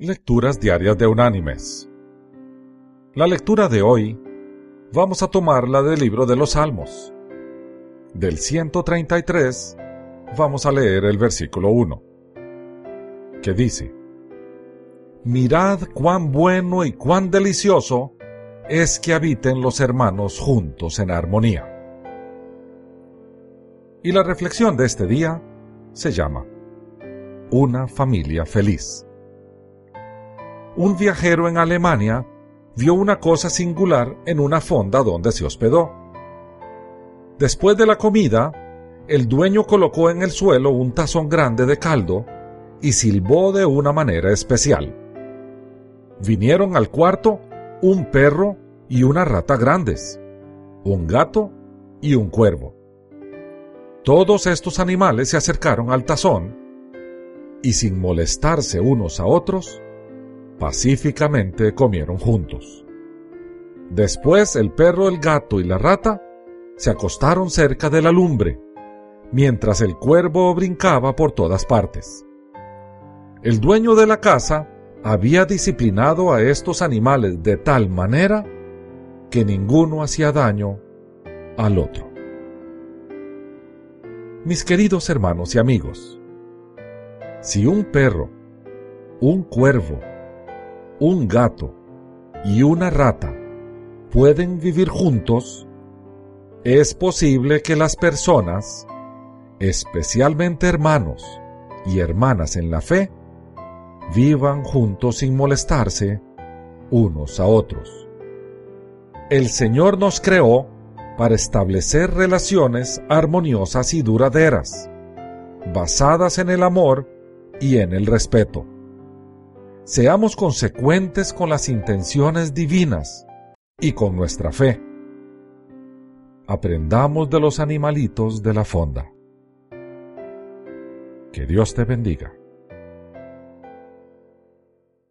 Lecturas Diarias de Unánimes. La lectura de hoy vamos a tomarla del libro de los Salmos. Del 133 vamos a leer el versículo 1, que dice, Mirad cuán bueno y cuán delicioso es que habiten los hermanos juntos en armonía. Y la reflexión de este día se llama Una familia feliz un viajero en Alemania vio una cosa singular en una fonda donde se hospedó. Después de la comida, el dueño colocó en el suelo un tazón grande de caldo y silbó de una manera especial. Vinieron al cuarto un perro y una rata grandes, un gato y un cuervo. Todos estos animales se acercaron al tazón y sin molestarse unos a otros, pacíficamente comieron juntos. Después el perro, el gato y la rata se acostaron cerca de la lumbre, mientras el cuervo brincaba por todas partes. El dueño de la casa había disciplinado a estos animales de tal manera que ninguno hacía daño al otro. Mis queridos hermanos y amigos, si un perro, un cuervo un gato y una rata pueden vivir juntos, es posible que las personas, especialmente hermanos y hermanas en la fe, vivan juntos sin molestarse unos a otros. El Señor nos creó para establecer relaciones armoniosas y duraderas, basadas en el amor y en el respeto seamos consecuentes con las intenciones divinas y con nuestra fe. Aprendamos de los animalitos de la fonda. Que Dios te bendiga.